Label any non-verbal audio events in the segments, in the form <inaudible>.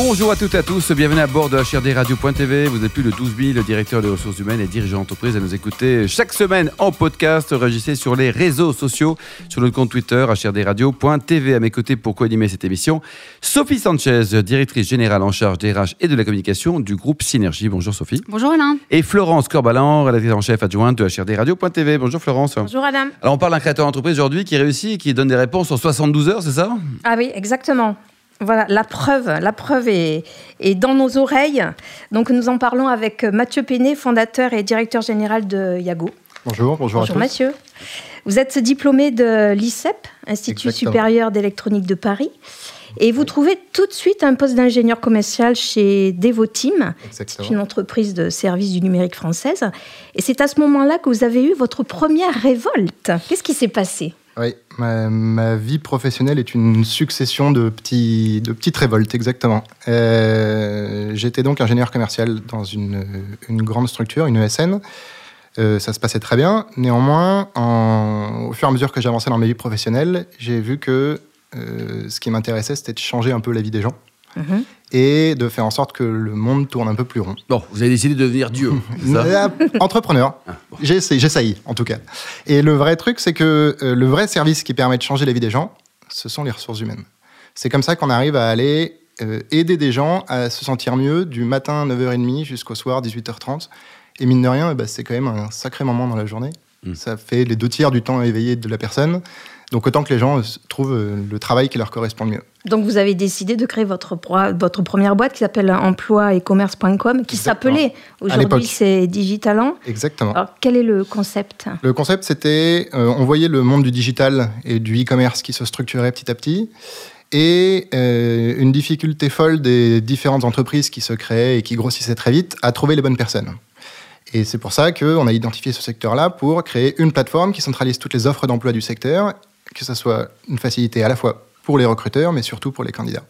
Bonjour à toutes et à tous, bienvenue à bord de HRD Radio.tv. Vous êtes plus de 12 000 directeurs des ressources humaines et dirigeants d'entreprise à nous écouter chaque semaine en podcast. Réagissez sur les réseaux sociaux, sur notre compte Twitter, HRDRadio.tv. À mes côtés pour co-animer cette émission, Sophie Sanchez, directrice générale en charge des RH et de la communication du groupe Synergie. Bonjour Sophie. Bonjour Alain. Et Florence Corbalan, rédactrice en chef adjointe de HRD Radio.tv. Bonjour Florence. Bonjour Adam. Alors on parle d'un créateur d'entreprise aujourd'hui qui réussit et qui donne des réponses en 72 heures, c'est ça? Ah oui, exactement. Voilà, la preuve, la preuve est, est, dans nos oreilles. Donc nous en parlons avec Mathieu Péné, fondateur et directeur général de Yago. Bonjour, bonjour, bonjour à tous. Mathieu. Vous êtes diplômé de l'ICEP, Institut Exactement. supérieur d'électronique de Paris. Et vous trouvez tout de suite un poste d'ingénieur commercial chez Devoteam, c'est une entreprise de services du numérique française. Et c'est à ce moment-là que vous avez eu votre première révolte. Qu'est-ce qui s'est passé? Oui, ma, ma, vie professionnelle est une succession de, petits, de petites révoltes, exactement. Euh, J'étais donc ingénieur commercial dans une, une, grande structure, une ESN. Euh, ça se passait très bien. Néanmoins, en, au fur et à mesure que j'avançais dans ma vie professionnelle, j'ai vu que euh, ce qui m'intéressait, c'était de changer un peu la vie des gens. Mhm. Mmh. Et de faire en sorte que le monde tourne un peu plus rond. Bon, vous avez décidé de devenir Dieu. <laughs> Ça? Entrepreneur. Bon. J'essaye, en tout cas. Et le vrai truc, c'est que euh, le vrai service qui permet de changer la vie des gens, ce sont les ressources humaines. C'est comme ça qu'on arrive à aller euh, aider des gens à se sentir mieux du matin 9h30 jusqu'au soir 18h30. Et mine de rien, bah, c'est quand même un sacré moment dans la journée. Mmh. Ça fait les deux tiers du temps éveillé de la personne. Donc autant que les gens trouvent euh, le travail qui leur correspond le mieux. Donc vous avez décidé de créer votre, votre première boîte qui s'appelle emploi et commerce.com, qui s'appelait, aujourd'hui c'est Digitalan. Exactement. Alors quel est le concept? Le concept c'était, euh, on voyait le monde du digital et du e-commerce qui se structurait petit à petit. Et euh, une difficulté folle des différentes entreprises qui se créaient et qui grossissaient très vite à trouver les bonnes personnes. Et c'est pour ça qu'on a identifié ce secteur-là pour créer une plateforme qui centralise toutes les offres d'emploi du secteur, que ce soit une facilité à la fois pour les recruteurs, mais surtout pour les candidats.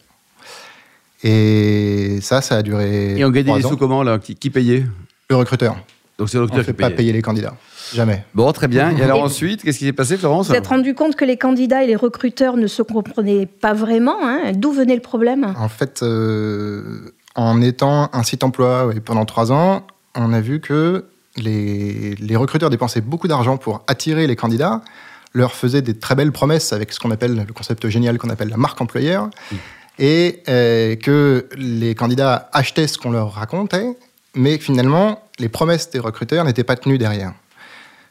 Et ça, ça a duré. Et on gagnait des sous comment là? Qui, qui, payait? Le recruteur. Donc c'est le recruteur on ne fait qui pas payer les candidats. Jamais. Bon, très bien. Et alors ensuite, qu'est-ce qui s'est passé, Florence? Vous êtes rendu compte que les candidats et les recruteurs ne se comprenaient pas vraiment. Hein? D'où venait le problème? En fait, euh, en étant un site emploi ouais, pendant trois ans, on a vu que les, les recruteurs dépensaient beaucoup d'argent pour attirer les candidats, leur faisaient des très belles promesses avec ce qu'on appelle le concept génial qu'on appelle la marque employeur, mmh. et euh, que les candidats achetaient ce qu'on leur racontait, mais finalement, les promesses des recruteurs n'étaient pas tenues derrière.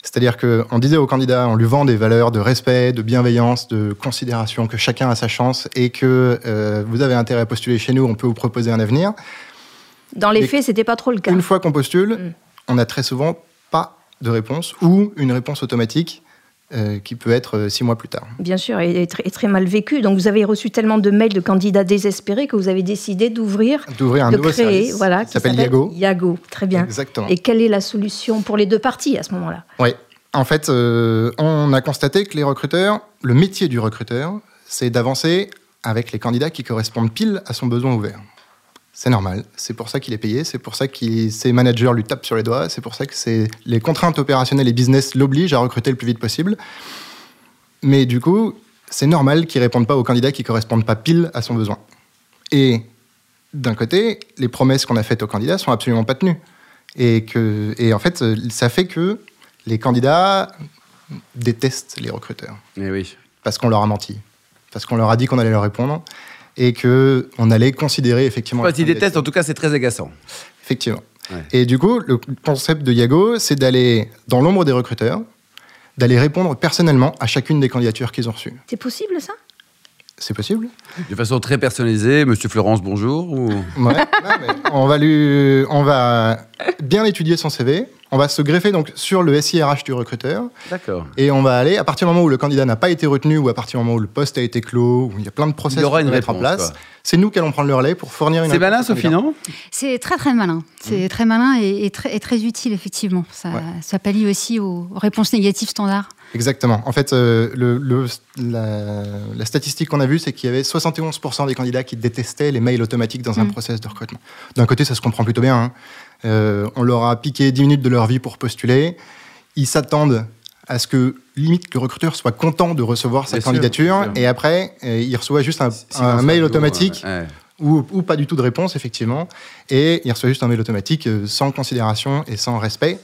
C'est-à-dire qu'on disait aux candidats, on lui vend des valeurs de respect, de bienveillance, de considération, que chacun a sa chance et que euh, vous avez intérêt à postuler chez nous, on peut vous proposer un avenir. Dans les Mais faits, c'était pas trop le cas. Une fois qu'on postule, mmh. on n'a très souvent pas de réponse ou une réponse automatique euh, qui peut être euh, six mois plus tard. Bien sûr, et, et, très, et, très, mal vécu. Donc vous avez reçu tellement de mails de candidats désespérés que vous avez décidé d'ouvrir, d'ouvrir un de nouveau créer, service voilà, qui s'appelle Yago. Yago, très bien. Exactement. Et quelle est la solution pour les deux parties à ce moment-là? Oui, en fait, euh, on a constaté que les recruteurs, le métier du recruteur, c'est d'avancer avec les candidats qui correspondent pile à son besoin ouvert. C'est normal, c'est pour ça qu'il est payé, c'est pour ça que ses managers lui tapent sur les doigts, c'est pour ça que les contraintes opérationnelles et business l'obligent à recruter le plus vite possible. Mais du coup, c'est normal qu'ils ne répondent pas aux candidats qui ne correspondent pas pile à son besoin. Et d'un côté, les promesses qu'on a faites aux candidats sont absolument pas tenues. Et, que, et en fait, ça fait que les candidats détestent les recruteurs. Et oui. Parce qu'on leur a menti. Parce qu'on leur a dit qu'on allait leur répondre. Et qu'on allait considérer effectivement. Enfin, ils détestent, en tout cas, c'est très agaçant. Effectivement. Ouais. Et du coup, le concept de Yago, c'est d'aller dans l'ombre des recruteurs, d'aller répondre personnellement à chacune des candidatures qu'ils ont reçues. C'est possible ça? C'est possible. De façon très personnalisée, Monsieur Florence, bonjour. Ou... Ouais, on, va lui, on va bien étudier son CV. On va se greffer donc sur le SIRH du recruteur. D'accord. Et on va aller, à partir du moment où le candidat n'a pas été retenu ou à partir du moment où le poste a été clos, où il y a plein de process à mettre en place, c'est nous qui allons prendre le relais pour fournir une. C'est malin, Sophie, non? C'est très très malin. C'est mmh. très malin et, et, très, et, très, utile, effectivement. Ça, ouais. ça pallie aussi aux réponses négatives standards. Exactement. En fait, euh, le, le, la, la, statistique qu'on a vue, c'est qu'il y avait 71% des candidats qui détestaient les mails automatiques dans un mmh. process de recrutement. D'un côté, ça se comprend plutôt bien. Hein. on leur a piqué 10 minutes de leur vie pour postuler. Ils s'attendent à ce que limite le recruteur soit content de recevoir sa candidature et après il reçoit juste un, mail automatique ou, ou, pas du tout de réponse effectivement et il reçoit juste un mail automatique sans considération et sans respect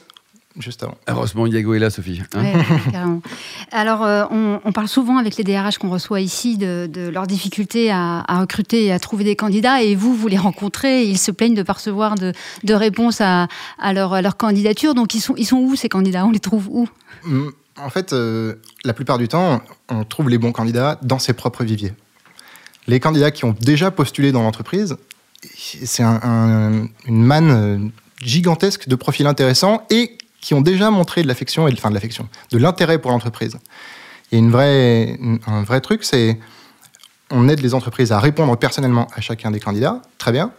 juste avant. Heureusement, Diego est là, Sophie. Hein. <laughs> Alors, euh, on, parle souvent avec les DRH qu'on reçoit ici de, leurs difficultés à, recruter et à trouver des candidats. Et vous, vous les rencontrez, ils se plaignent de ne pas recevoir de, réponse à, leur, candidature. Donc, ils sont, ils sont où ces candidats? On les trouve où? Mm, En fait, euh, la plupart du temps, on trouve les bons candidats dans ses propres viviers. Les candidats qui ont déjà postulé dans l'entreprise, c'est une manne euh, gigantesque de profils intéressants et qui ont déjà montré de l'affection et de, enfin de l'affection, de l'intérêt pour l'entreprise. Il y a une vraie, un vrai truc, c'est on aide les entreprises à répondre personnellement à chacun des candidats, très bien,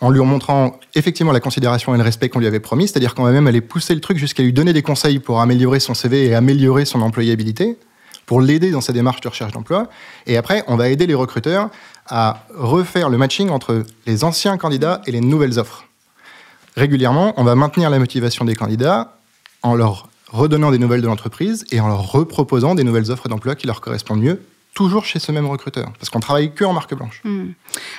en lui montrant effectivement la considération et le respect qu'on lui avait promis, c'est-à-dire qu'on va même aller pousser le truc jusqu'à lui donner des conseils pour améliorer son CV et améliorer son employabilité, pour l'aider dans sa démarche de recherche d'emploi. Et après, on va aider les recruteurs à refaire le matching entre les anciens candidats et les nouvelles offres régulièrement, on va maintenir la motivation des candidats en leur redonnant des nouvelles de l'entreprise et en leur reproposant des nouvelles offres d'emploi qui leur correspondent mieux, toujours chez ce même recruteur, parce qu'on travaille que en marque blanche. Hmm.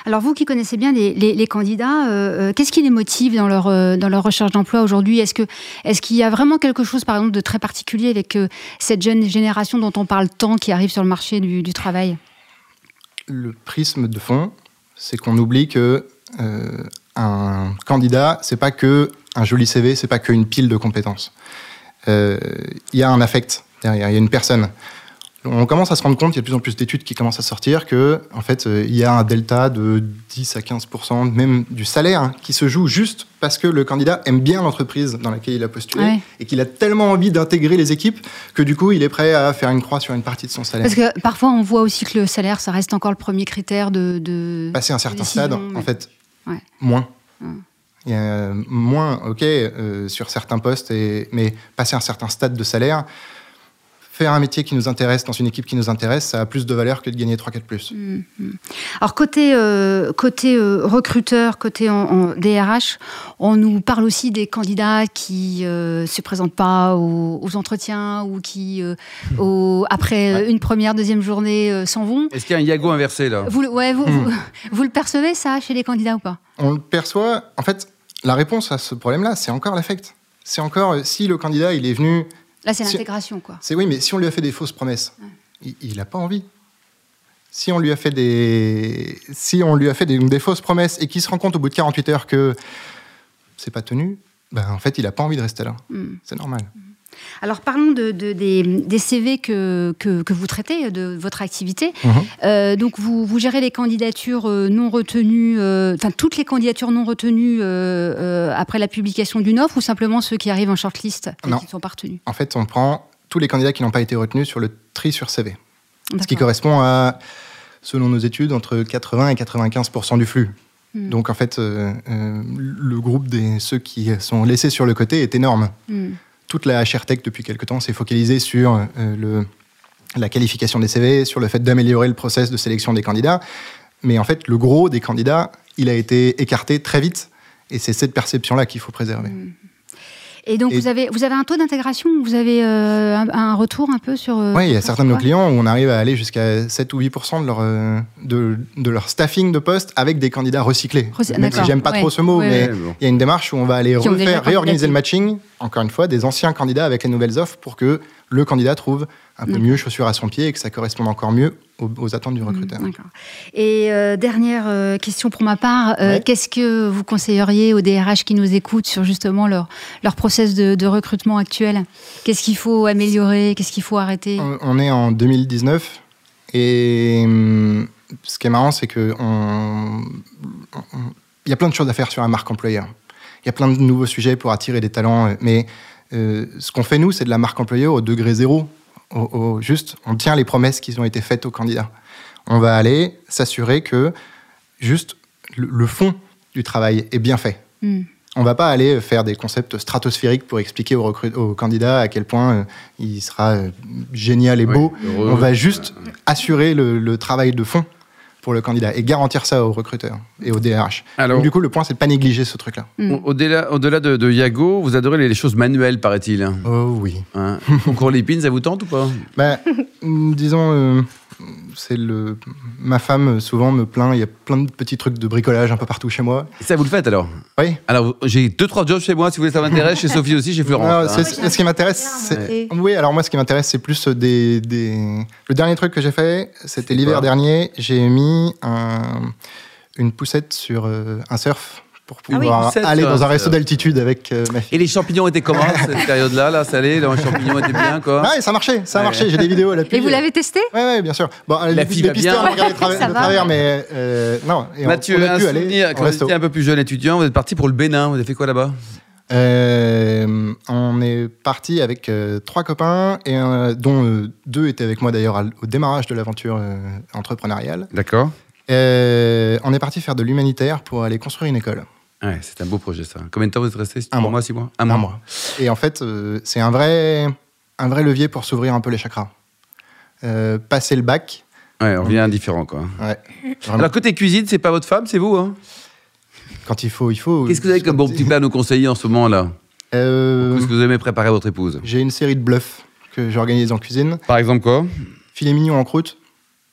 Alors vous qui connaissez bien les, candidats, euh, euh, qu'est-ce qui les motive dans leur, euh, dans leur recherche d'emploi aujourd'hui? Est-ce qu'il est qu'il y a vraiment quelque chose, par exemple, de très particulier avec cette jeune génération dont on parle tant qui arrive sur le marché du, du travail? Le prisme de fond, c'est qu'on oublie que un candidat, c'est pas que un joli CV, c'est pas qu'une pile de compétences. Euh, il y a un affect derrière, il y a une personne. On commence à se rendre compte, il y a de plus en plus d'études qui commencent à sortir, que en fait, euh, il y a un delta de 10 à 15% même du salaire hein, qui se joue juste parce que le candidat aime bien l'entreprise dans laquelle il a postulé et qu'il a tellement envie d'intégrer les équipes que du coup, il est prêt à faire une croix sur une partie de son salaire. Parce que parfois, on voit aussi que le salaire, ça reste encore le premier critère de. Passer un certain stade, en fait, Moins. Il y a moins, ok, euh, sur certains postes, et, mais passer un certain stade de salaire, faire un métier qui nous intéresse dans une équipe qui nous intéresse, ça a plus de valeur que de gagner 3-4 plus. Mm, mm. Alors côté, euh, côté euh, recruteur, côté en, DRH, on nous parle aussi des candidats qui ne se présentent pas aux, entretiens ou qui, après une première, deuxième journée, s'en vont. Est-ce qu'il y a un yago inversé là? Vous, ouais, vous, vous, le percevez ça chez les candidats ou pas? On le perçoit. En fait, la réponse à ce problème-là, c'est encore l'affect. C'est encore si le candidat il est venu Là, c'est l'intégration, quoi. C'est oui, mais si on lui a fait des fausses promesses, il n'a pas envie. Si on lui a fait des, si on lui a fait des, fausses promesses et qu'il se rend compte au bout de 48 heures que c'est pas tenu, ben en fait, il n'a pas envie de rester là. Hmm. C'est normal. Hmm. Alors parlons de, des, CV que, que, vous traitez, de votre activité. Mhm. Euh, donc vous, vous, gérez les candidatures euh, non retenues, euh, enfin toutes les candidatures non retenues après la publication d'une offre ou simplement ceux qui arrivent en shortlist et qui ne sont pas retenus? En fait, on prend tous les candidats qui n'ont pas été retenus sur le tri sur CV. Ce qui correspond à, selon nos études, entre 80 et 95% du flux. Hmm. Donc en fait, le groupe des ceux qui sont laissés sur le côté est énorme. Hmm toute la HR Tech depuis quelque temps s'est focalisée sur euh, le, la qualification des CV, sur le fait d'améliorer le process de sélection des candidats. Mais en fait, le gros des candidats, il a été écarté très vite. Et c'est cette perception-là qu'il faut préserver. Mmh. Et donc, vous, avez, vous avez un taux d'intégration Vous avez euh, un, retour un peu sur. Euh, oui, il y a certains de nos clients où on arrive à aller jusqu'à 7 ou 8 de leur, euh, de, de, leur staffing de poste avec des candidats recyclés. Même si j'aime pas trop ce mot, mais il y a une démarche où on va aller refaire, réorganiser le matching, encore une fois, des anciens candidats avec les nouvelles offres pour que le candidat trouve un peu mieux chaussure à son pied et que ça corresponde encore mieux aux, attentes du mmh, recruteur. et euh, dernière euh, question pour ma part, euh, qu'est-ce que vous conseilleriez aux DRH qui nous écoutent sur justement leur, leur process de, recrutement actuel? Qu'est-ce qu'il faut améliorer? Qu'est-ce qu'il faut arrêter? On, est en 2019 et hum, ce qui est marrant, c'est que il y a plein de choses à faire sur la marque employeur. Il y a plein de nouveaux sujets pour attirer des talents, mais ce qu'on fait nous, c'est de la marque employeur au degré zéro juste, on tient les promesses qui ont été faites aux candidats. On va aller s'assurer que juste le, fond du travail est bien fait. Hmm. On va pas aller faire des concepts stratosphériques pour expliquer aux, au candidats à quel point euh, il sera euh, génial et beau. on va juste assurer le, travail de fond pour le candidat et garantir ça aux recruteurs et aux DRH. Alors, du coup, le point, c'est de pas négliger ce truc-là. Mm. Au-delà, au-delà de, de, Yago, vous adorez les, choses manuelles, paraît-il. Oh oui. Hein Concours Lépine, ça vous tente ou pas? Ben, <laughs> Disons, euh, c'est le. Ma femme souvent me plaint. Il y a plein de petits trucs de bricolage un peu partout chez moi. Et ça vous le faites alors Oui. Alors j'ai deux trois jobs chez moi. Si vous voulez, ça m'intéresse. chez Sophie aussi, chez Florence. c'est, ce qui m'intéresse, c'est... oui. Alors moi, ce qui m'intéresse, c'est plus des, des... Le dernier truc que j'ai fait, c'était l'hiver dernier. J'ai mis un... une poussette sur euh, un surf pour ah pouvoir aller dans un resto d'altitude avec euh, ma fille. Et les champignons étaient comment <laughs> cette période-là, là, salé Les champignons étaient bien, quoi Ouais, ça marchait, ça a marché. J'ai des vidéos à l'appui. Et vous l'avez testé? Oui, ouais, bien sûr. Bon, la les, fille les pisteurs, on regardait de travers, mais euh, non. Et Mathieu, on, on a pu aller quand vous étiez un peu plus jeune étudiant, vous êtes parti pour le Bénin. Vous avez fait quoi là-bas? Euh, on est parti avec euh, trois copains, et, dont deux étaient avec moi d'ailleurs au démarrage de l'aventure entrepreneuriale. D'accord. on est parti faire de l'humanitaire pour aller construire une école c'est un beau projet ça. Combien de temps vous êtes resté? Un mois, six mois? Un, mois. Et en fait, euh, c'est un vrai, un vrai levier pour s'ouvrir un peu les chakras. Euh, passer le bac. Ouais, on vient différent quoi. Ouais, Alors côté cuisine, c'est pas votre femme, c'est vous hein? Quand il faut, il faut. Qu'est-ce que vous avez comme bon petit plat à nous conseiller en ce moment là euh... Qu'est-ce que vous aimez préparer à votre épouse? J'ai une série de bluffs que j'organise en cuisine. Par exemple quoi? Filet mignon en croûte.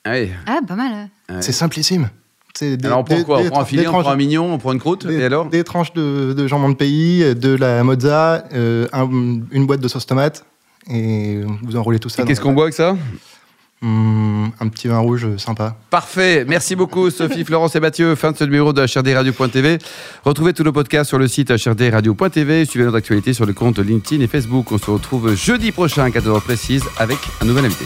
Ah, oui. ah pas mal. C'est simplissime. Des, alors on prend quoi On prend un filet, on prend un mignon, on prend une croûte, et alors Des tranches de, de, jambon de pays, de la mozza, euh, une boîte de sauce tomate, et vous enroulez tout ça. Qu'est-ce qu'on boit avec ça hmm, un petit vin rouge sympa. Parfait. Merci beaucoup, Sophie, Florence et Mathieu. Fin de ce numéro de HRDRadio.tv. Retrouvez tous nos podcasts sur le site HRDRadio.tv. Suivez notre actualité sur le compte LinkedIn et Facebook. On se retrouve jeudi prochain à 14h précise avec un nouvel invité.